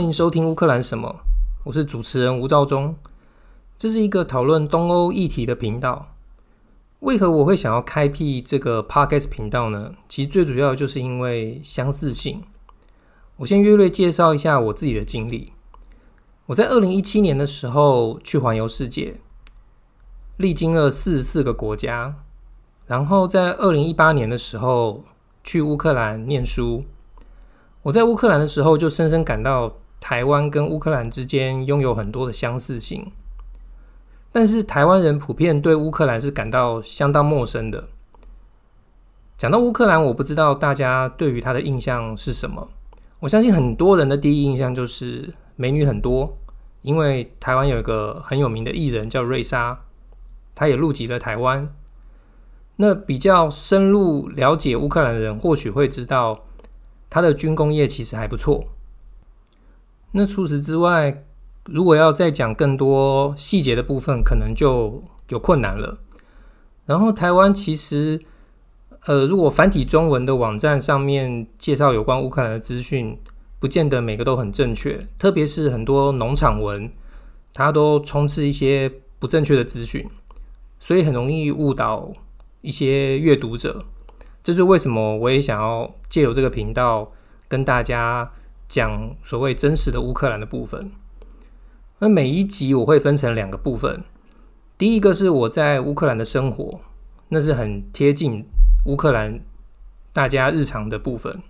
欢迎收听乌克兰什么，我是主持人吴兆忠。这是一个讨论东欧议题的频道。为何我会想要开辟这个 Podcast 频道呢？其实最主要就是因为相似性。我先略略介绍一下我自己的经历。我在二零一七年的时候去环游世界，历经了四十四个国家，然后在二零一八年的时候去乌克兰念书。我在乌克兰的时候，就深深感到台湾跟乌克兰之间拥有很多的相似性，但是台湾人普遍对乌克兰是感到相当陌生的。讲到乌克兰，我不知道大家对于他的印象是什么。我相信很多人的第一印象就是美女很多，因为台湾有一个很有名的艺人叫瑞莎，她也入籍了台湾。那比较深入了解乌克兰的人，或许会知道。它的军工业其实还不错。那除此之外，如果要再讲更多细节的部分，可能就有困难了。然后台湾其实，呃，如果繁体中文的网站上面介绍有关乌克兰的资讯，不见得每个都很正确，特别是很多农场文，它都充斥一些不正确的资讯，所以很容易误导一些阅读者。这是为什么我也想要借由这个频道跟大家讲所谓真实的乌克兰的部分。那每一集我会分成两个部分，第一个是我在乌克兰的生活，那是很贴近乌克兰大家日常的部分。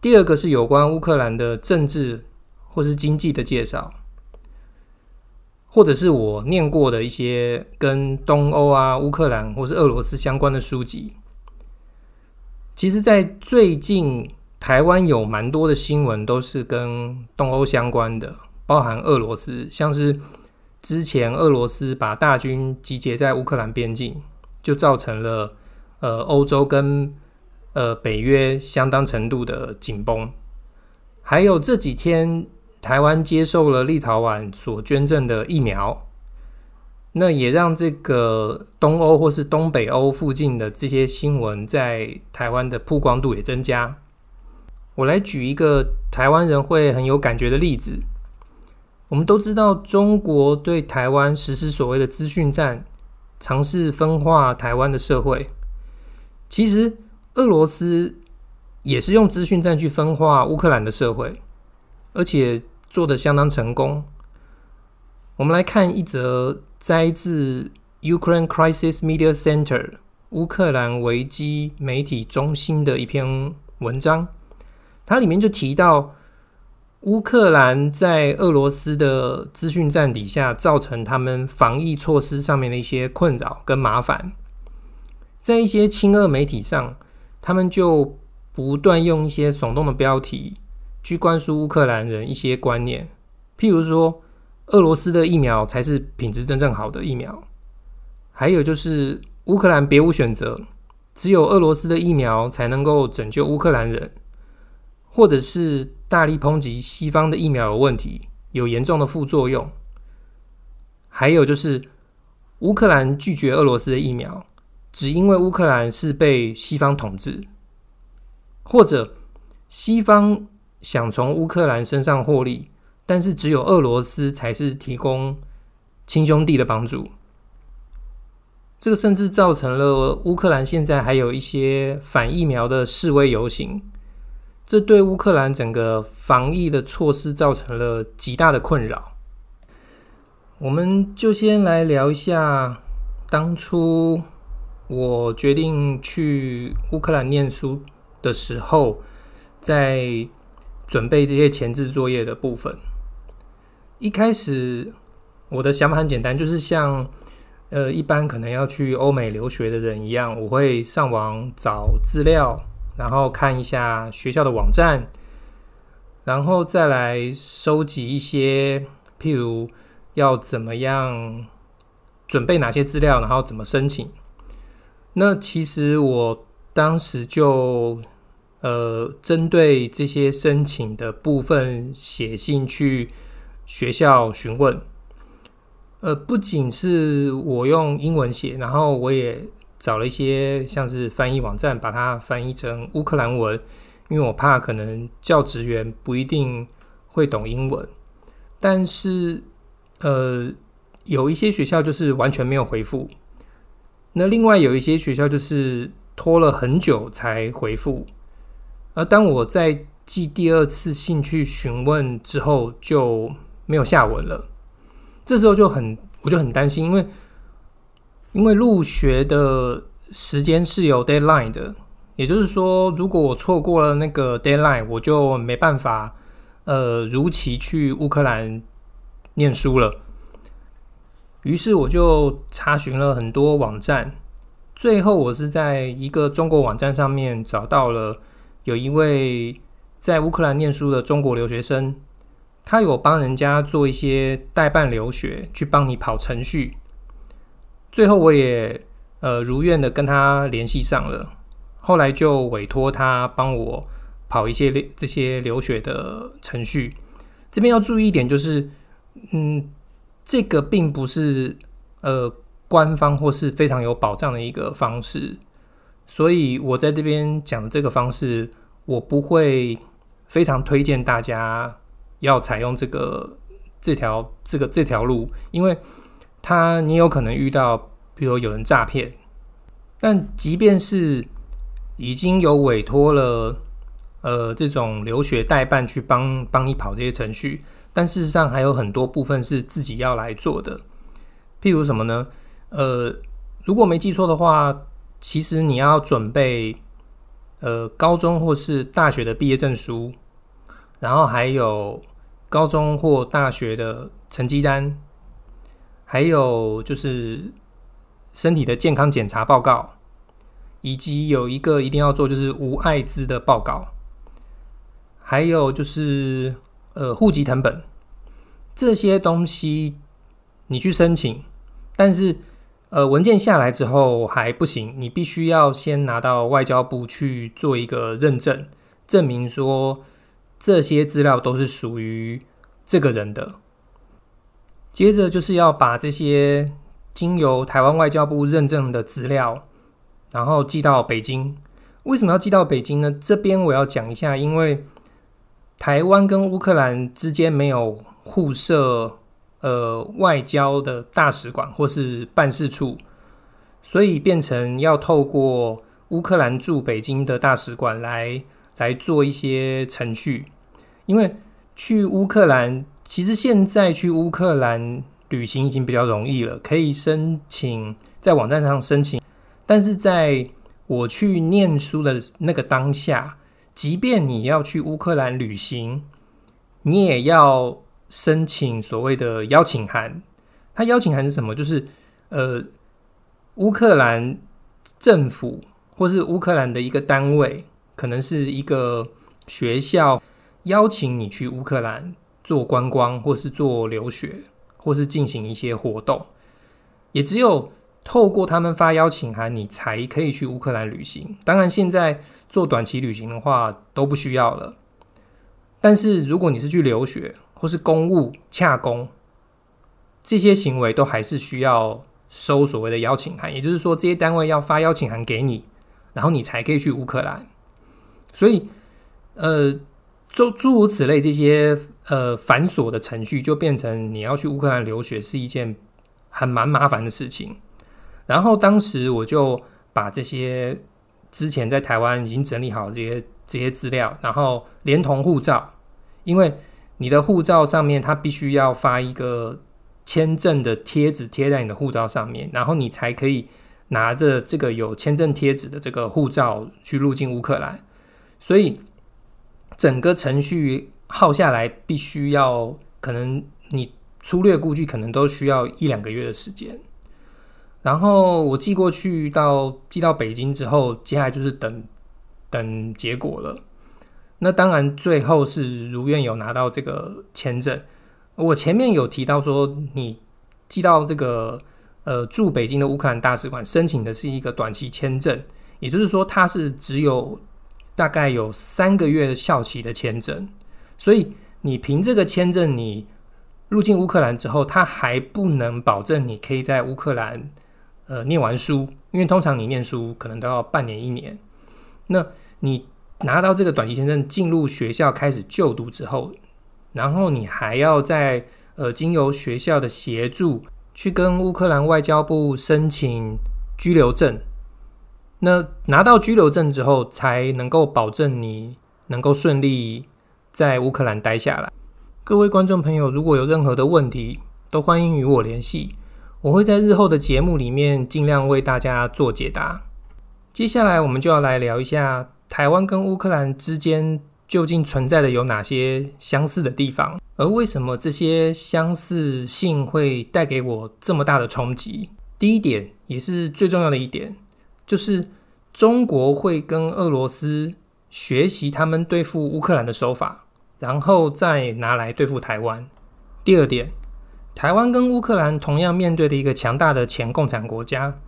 第二个是有关乌克兰的政治或是经济的介绍，或者是我念过的一些跟东欧啊、乌克兰或是俄罗斯相关的书籍。其实，在最近，台湾有蛮多的新闻都是跟东欧相关的，包含俄罗斯，像是之前俄罗斯把大军集结在乌克兰边境，就造成了呃欧洲跟呃北约相当程度的紧绷。还有这几天，台湾接受了立陶宛所捐赠的疫苗。那也让这个东欧或是东北欧附近的这些新闻在台湾的曝光度也增加。我来举一个台湾人会很有感觉的例子。我们都知道，中国对台湾实施所谓的资讯战，尝试分化台湾的社会。其实，俄罗斯也是用资讯战去分化乌克兰的社会，而且做得相当成功。我们来看一则。摘自 Ukraine Crisis Media Center 乌克兰危机媒体中心的一篇文章，它里面就提到乌克兰在俄罗斯的资讯战底下，造成他们防疫措施上面的一些困扰跟麻烦。在一些亲俄媒体上，他们就不断用一些耸动的标题去灌输乌克兰人一些观念，譬如说。俄罗斯的疫苗才是品质真正好的疫苗，还有就是乌克兰别无选择，只有俄罗斯的疫苗才能够拯救乌克兰人，或者是大力抨击西方的疫苗有问题，有严重的副作用，还有就是乌克兰拒绝俄罗斯的疫苗，只因为乌克兰是被西方统治，或者西方想从乌克兰身上获利。但是只有俄罗斯才是提供亲兄弟的帮助，这个甚至造成了乌克兰现在还有一些反疫苗的示威游行，这对乌克兰整个防疫的措施造成了极大的困扰。我们就先来聊一下当初我决定去乌克兰念书的时候，在准备这些前置作业的部分。一开始我的想法很简单，就是像呃一般可能要去欧美留学的人一样，我会上网找资料，然后看一下学校的网站，然后再来收集一些，譬如要怎么样准备哪些资料，然后怎么申请。那其实我当时就呃针对这些申请的部分写信去。学校询问，呃，不仅是我用英文写，然后我也找了一些像是翻译网站，把它翻译成乌克兰文，因为我怕可能教职员不一定会懂英文，但是呃，有一些学校就是完全没有回复。那另外有一些学校就是拖了很久才回复。而当我在寄第二次信去询问之后，就没有下文了。这时候就很，我就很担心，因为因为入学的时间是有 deadline 的，也就是说，如果我错过了那个 deadline，我就没办法呃如期去乌克兰念书了。于是我就查询了很多网站，最后我是在一个中国网站上面找到了有一位。在乌克兰念书的中国留学生，他有帮人家做一些代办留学，去帮你跑程序。最后我也呃如愿的跟他联系上了，后来就委托他帮我跑一些这些留学的程序。这边要注意一点，就是嗯，这个并不是呃官方或是非常有保障的一个方式，所以我在这边讲的这个方式。我不会非常推荐大家要采用这个这条这个这条路，因为他你有可能遇到，比如有人诈骗。但即便是已经有委托了呃这种留学代办去帮帮你跑这些程序，但事实上还有很多部分是自己要来做的。譬如什么呢？呃，如果没记错的话，其实你要准备。呃，高中或是大学的毕业证书，然后还有高中或大学的成绩单，还有就是身体的健康检查报告，以及有一个一定要做就是无艾滋的报告，还有就是呃户籍成本这些东西，你去申请，但是。呃，文件下来之后还不行，你必须要先拿到外交部去做一个认证，证明说这些资料都是属于这个人的。接着就是要把这些经由台湾外交部认证的资料，然后寄到北京。为什么要寄到北京呢？这边我要讲一下，因为台湾跟乌克兰之间没有互设。呃，外交的大使馆或是办事处，所以变成要透过乌克兰驻北京的大使馆来来做一些程序。因为去乌克兰，其实现在去乌克兰旅行已经比较容易了，可以申请在网站上申请。但是在我去念书的那个当下，即便你要去乌克兰旅行，你也要。申请所谓的邀请函，它邀请函是什么？就是呃，乌克兰政府或是乌克兰的一个单位，可能是一个学校，邀请你去乌克兰做观光，或是做留学，或是进行一些活动。也只有透过他们发邀请函，你才可以去乌克兰旅行。当然，现在做短期旅行的话都不需要了。但是如果你是去留学，或是公务洽公，这些行为都还是需要收所谓的邀请函，也就是说，这些单位要发邀请函给你，然后你才可以去乌克兰。所以，呃，诸诸如此类这些呃繁琐的程序，就变成你要去乌克兰留学是一件很蛮麻烦的事情。然后当时我就把这些之前在台湾已经整理好这些这些资料，然后连同护照，因为。你的护照上面，它必须要发一个签证的贴纸贴在你的护照上面，然后你才可以拿着这个有签证贴纸的这个护照去入境乌克兰。所以整个程序耗下来，必须要可能你粗略估计，可能都需要一两个月的时间。然后我寄过去到寄到北京之后，接下来就是等等结果了。那当然，最后是如愿有拿到这个签证。我前面有提到说，你寄到这个呃驻北京的乌克兰大使馆申请的是一个短期签证，也就是说，它是只有大概有三个月的效期的签证。所以你凭这个签证，你入境乌克兰之后，他还不能保证你可以在乌克兰呃念完书，因为通常你念书可能都要半年一年。那你拿到这个短期签证，进入学校开始就读之后，然后你还要在呃经由学校的协助去跟乌克兰外交部申请居留证。那拿到居留证之后，才能够保证你能够顺利在乌克兰待下来。各位观众朋友，如果有任何的问题，都欢迎与我联系，我会在日后的节目里面尽量为大家做解答。接下来，我们就要来聊一下台湾跟乌克兰之间究竟存在的有哪些相似的地方，而为什么这些相似性会带给我这么大的冲击？第一点，也是最重要的一点。就是中国会跟俄罗斯学习他们对付乌克兰的手法，然后再拿来对付台湾。第二点，台湾跟乌克兰同样面对的一个强大的前共产国家。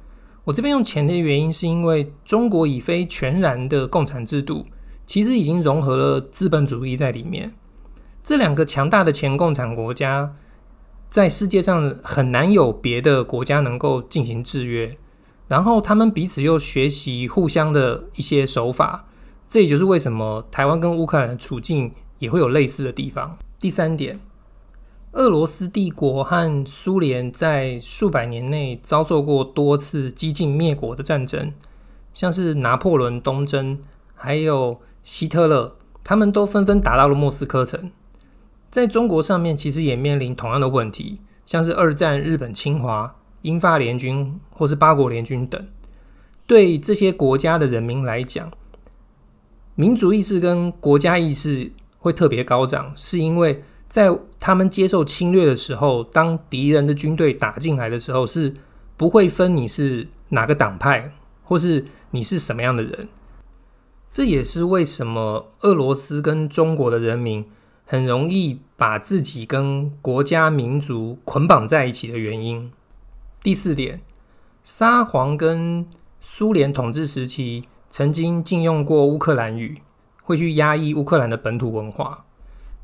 我这边用前的原因，是因为中国已非全然的共产制度，其实已经融合了资本主义在里面。这两个强大的前共产国家，在世界上很难有别的国家能够进行制约。然后他们彼此又学习互相的一些手法，这也就是为什么台湾跟乌克兰的处境也会有类似的地方。第三点，俄罗斯帝国和苏联在数百年内遭受过多次激进灭国的战争，像是拿破仑东征，还有希特勒，他们都纷纷打到了莫斯科城。在中国上面，其实也面临同样的问题，像是二战日本侵华。英法联军或是八国联军等，对这些国家的人民来讲，民族意识跟国家意识会特别高涨，是因为在他们接受侵略的时候，当敌人的军队打进来的时候，是不会分你是哪个党派，或是你是什么样的人。这也是为什么俄罗斯跟中国的人民很容易把自己跟国家民族捆绑在一起的原因。第四点，沙皇跟苏联统治时期曾经禁用过乌克兰语，会去压抑乌克兰的本土文化。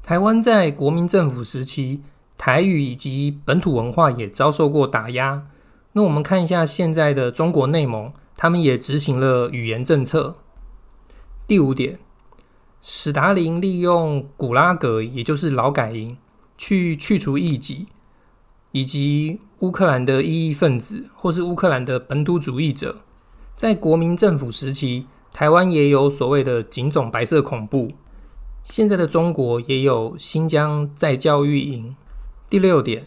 台湾在国民政府时期，台语以及本土文化也遭受过打压。那我们看一下现在的中国内蒙，他们也执行了语言政策。第五点，史达林利用古拉格，也就是劳改营，去去除异己。以及乌克兰的异议分子，或是乌克兰的本土主义者，在国民政府时期，台湾也有所谓的警总白色恐怖。现在的中国也有新疆在教育营。第六点，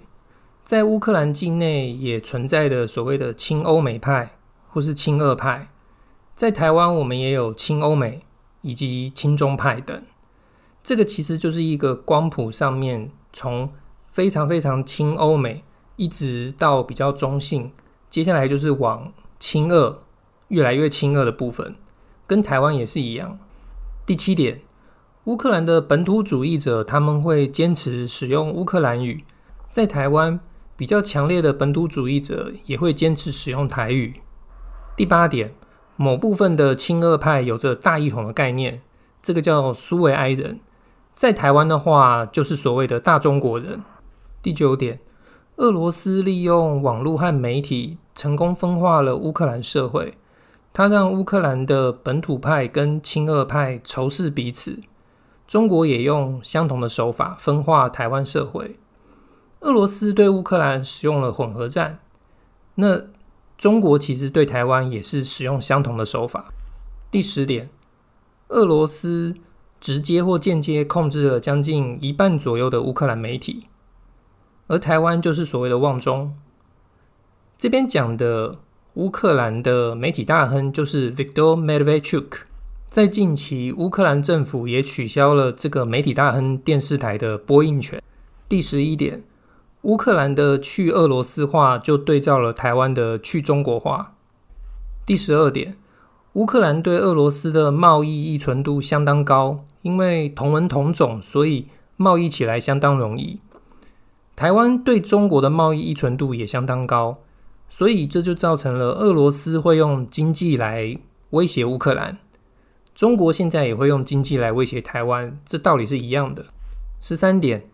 在乌克兰境内也存在的所谓的亲欧美派或是亲俄派，在台湾我们也有亲欧美以及亲中派等。这个其实就是一个光谱上面从。非常非常亲欧美，一直到比较中性，接下来就是往亲俄，越来越亲俄的部分，跟台湾也是一样。第七点，乌克兰的本土主义者他们会坚持使用乌克兰语，在台湾比较强烈的本土主义者也会坚持使用台语。第八点，某部分的亲俄派有着大一统的概念，这个叫苏维埃人，在台湾的话就是所谓的大中国人。第九点，俄罗斯利用网络和媒体成功分化了乌克兰社会，它让乌克兰的本土派跟亲俄派仇视彼此。中国也用相同的手法分化台湾社会。俄罗斯对乌克兰使用了混合战，那中国其实对台湾也是使用相同的手法。第十点，俄罗斯直接或间接控制了将近一半左右的乌克兰媒体。而台湾就是所谓的旺中，这边讲的乌克兰的媒体大亨就是 Viktor Medvedchuk。在近期，乌克兰政府也取消了这个媒体大亨电视台的播映权。第十一点，乌克兰的去俄罗斯化就对照了台湾的去中国化。第十二点，乌克兰对俄罗斯的贸易依存度相当高，因为同文同种，所以贸易起来相当容易。台湾对中国的贸易依存度也相当高，所以这就造成了俄罗斯会用经济来威胁乌克兰，中国现在也会用经济来威胁台湾，这道理是一样的。十三点，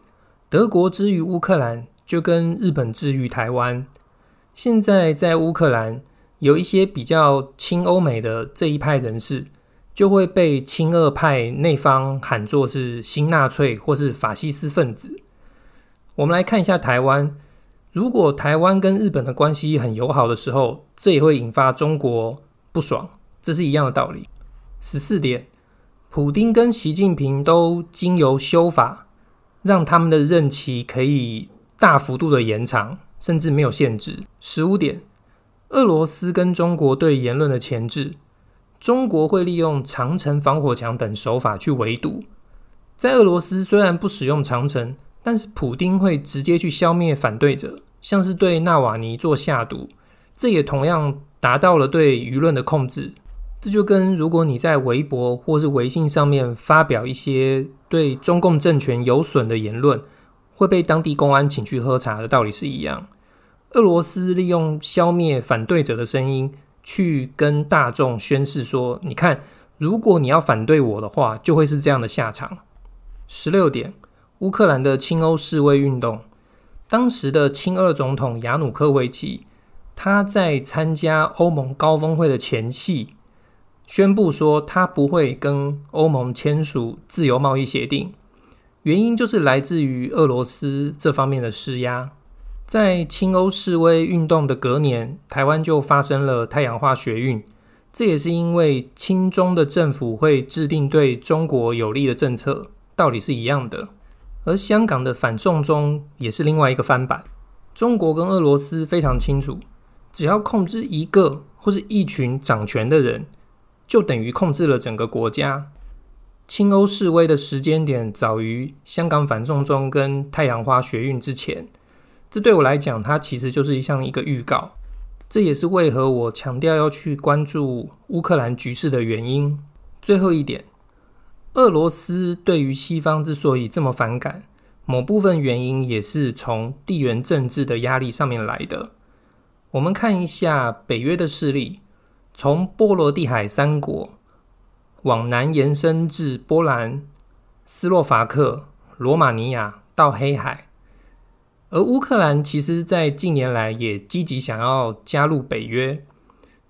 德国之于乌克兰，就跟日本之于台湾。现在在乌克兰有一些比较亲欧美的这一派人士，就会被亲俄派那方喊作是新纳粹或是法西斯分子。我们来看一下台湾，如果台湾跟日本的关系很友好的时候，这也会引发中国不爽，这是一样的道理。十四点，普丁跟习近平都经由修法，让他们的任期可以大幅度的延长，甚至没有限制。十五点，俄罗斯跟中国对言论的钳制。中国会利用长城防火墙等手法去围堵。在俄罗斯虽然不使用长城，但是普丁会直接去消灭反对者，像是对纳瓦尼做下毒，这也同样达到了对舆论的控制。这就跟如果你在微博或是微信上面发表一些对中共政权有损的言论，会被当地公安请去喝茶的道理是一样。俄罗斯利用消灭反对者的声音。去跟大众宣示说：“你看，如果你要反对我的话，就会是这样的下场。”十六点，乌克兰的亲欧示威运动，当时的亲俄总统亚努科维奇，他在参加欧盟高峰会的前夕，宣布说他不会跟欧盟签署自由贸易协定，原因就是来自于俄罗斯这方面的施压。在亲欧示威运动的隔年，台湾就发生了太阳花学运。这也是因为亲中的政府会制定对中国有利的政策，道理是一样的。而香港的反送中也是另外一个翻版。中国跟俄罗斯非常清楚，只要控制一个或是一群掌权的人，就等于控制了整个国家。亲欧示威的时间点早于香港反送中跟太阳花学运之前。这对我来讲，它其实就是像一个预告。这也是为何我强调要去关注乌克兰局势的原因。最后一点，俄罗斯对于西方之所以这么反感，某部分原因也是从地缘政治的压力上面来的。我们看一下北约的势力，从波罗的海三国往南延伸至波兰、斯洛伐克、罗马尼亚到黑海。而乌克兰其实，在近年来也积极想要加入北约，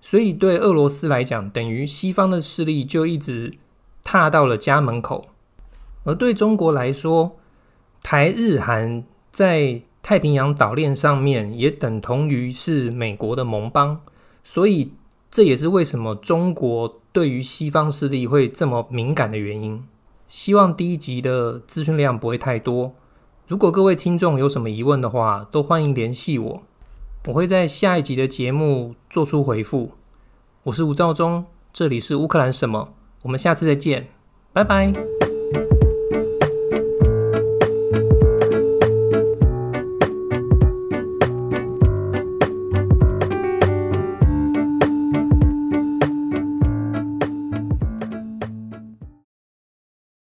所以对俄罗斯来讲，等于西方的势力就一直踏到了家门口；而对中国来说，台日韩在太平洋岛链上面也等同于是美国的盟邦，所以这也是为什么中国对于西方势力会这么敏感的原因。希望第一集的资讯量不会太多。如果各位听众有什么疑问的话，都欢迎联系我，我会在下一集的节目做出回复。我是吴兆忠，这里是乌克兰什么？我们下次再见，拜拜。